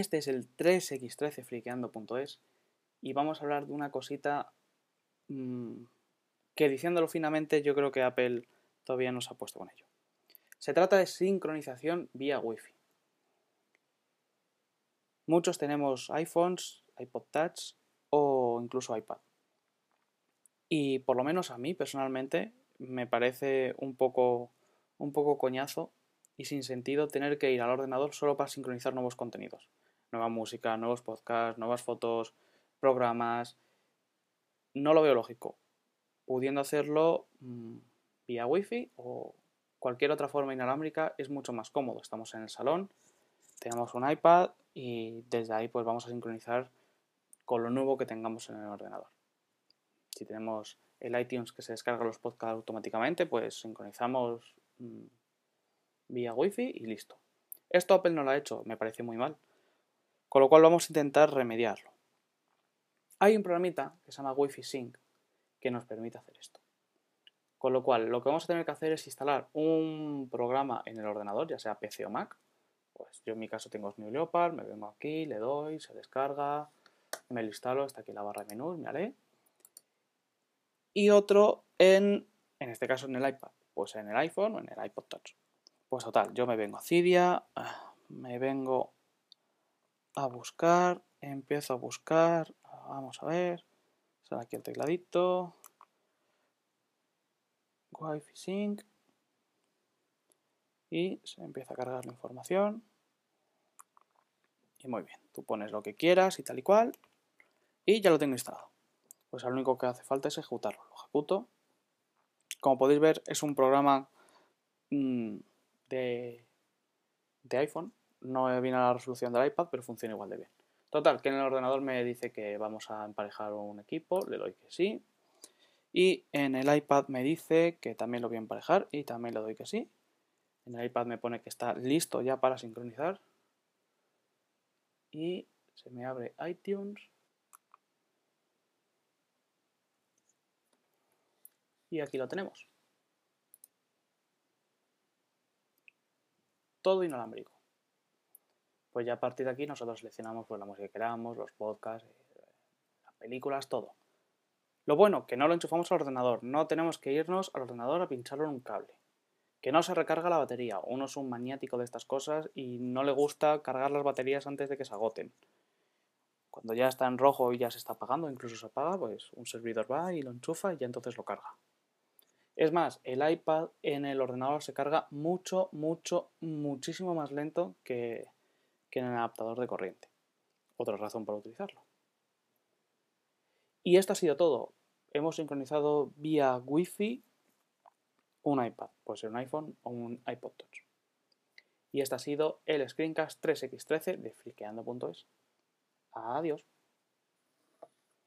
Este es el 3x13 friqueando.es y vamos a hablar de una cosita mmm, que diciéndolo finamente yo creo que Apple todavía no se ha puesto con ello. Se trata de sincronización vía Wi-Fi. Muchos tenemos iPhones, iPod Touch o incluso iPad. Y por lo menos a mí personalmente me parece un poco, un poco coñazo y sin sentido tener que ir al ordenador solo para sincronizar nuevos contenidos. Nueva música, nuevos podcasts, nuevas fotos, programas. No lo veo lógico. Pudiendo hacerlo mm, vía Wi-Fi o cualquier otra forma inalámbrica es mucho más cómodo. Estamos en el salón, tenemos un iPad y desde ahí pues vamos a sincronizar con lo nuevo que tengamos en el ordenador. Si tenemos el iTunes que se descarga los podcasts automáticamente, pues sincronizamos mm, vía Wi-Fi y listo. Esto Apple no lo ha hecho, me parece muy mal. Con lo cual vamos a intentar remediarlo. Hay un programita que se llama Wi-Fi Sync que nos permite hacer esto. Con lo cual, lo que vamos a tener que hacer es instalar un programa en el ordenador, ya sea PC o Mac. Pues yo en mi caso tengo New Leopard, me vengo aquí, le doy, se descarga, me lo instalo, está aquí la barra de menú, me haré. Y otro en, en este caso en el iPad, pues en el iPhone o en el iPod Touch. Pues total, yo me vengo a Cydia, me vengo a buscar, empiezo a buscar, vamos a ver, sale aquí el tecladito, Wi-Fi Sync y se empieza a cargar la información. Y muy bien, tú pones lo que quieras y tal y cual y ya lo tengo instalado. Pues lo único que hace falta es ejecutarlo. Lo ejecuto. Como podéis ver, es un programa mm, de, de iPhone. No viene a la resolución del iPad, pero funciona igual de bien. Total, que en el ordenador me dice que vamos a emparejar un equipo, le doy que sí, y en el iPad me dice que también lo voy a emparejar y también le doy que sí. En el iPad me pone que está listo ya para sincronizar. Y se me abre iTunes. Y aquí lo tenemos. Todo inalámbrico. Pues ya a partir de aquí nosotros seleccionamos pues, la música que queramos, los podcasts, eh, las películas, todo. Lo bueno, que no lo enchufamos al ordenador, no tenemos que irnos al ordenador a pincharlo en un cable. Que no se recarga la batería, uno es un maniático de estas cosas y no le gusta cargar las baterías antes de que se agoten. Cuando ya está en rojo y ya se está apagando, incluso se apaga, pues un servidor va y lo enchufa y ya entonces lo carga. Es más, el iPad en el ordenador se carga mucho, mucho, muchísimo más lento que, que en el adaptador de corriente. Otra razón para utilizarlo. Y esto ha sido todo. Hemos sincronizado vía Wi-Fi un iPad, puede ser un iPhone o un iPod Touch. Y este ha sido el Screencast 3x13 de fliqueando.es. Adiós.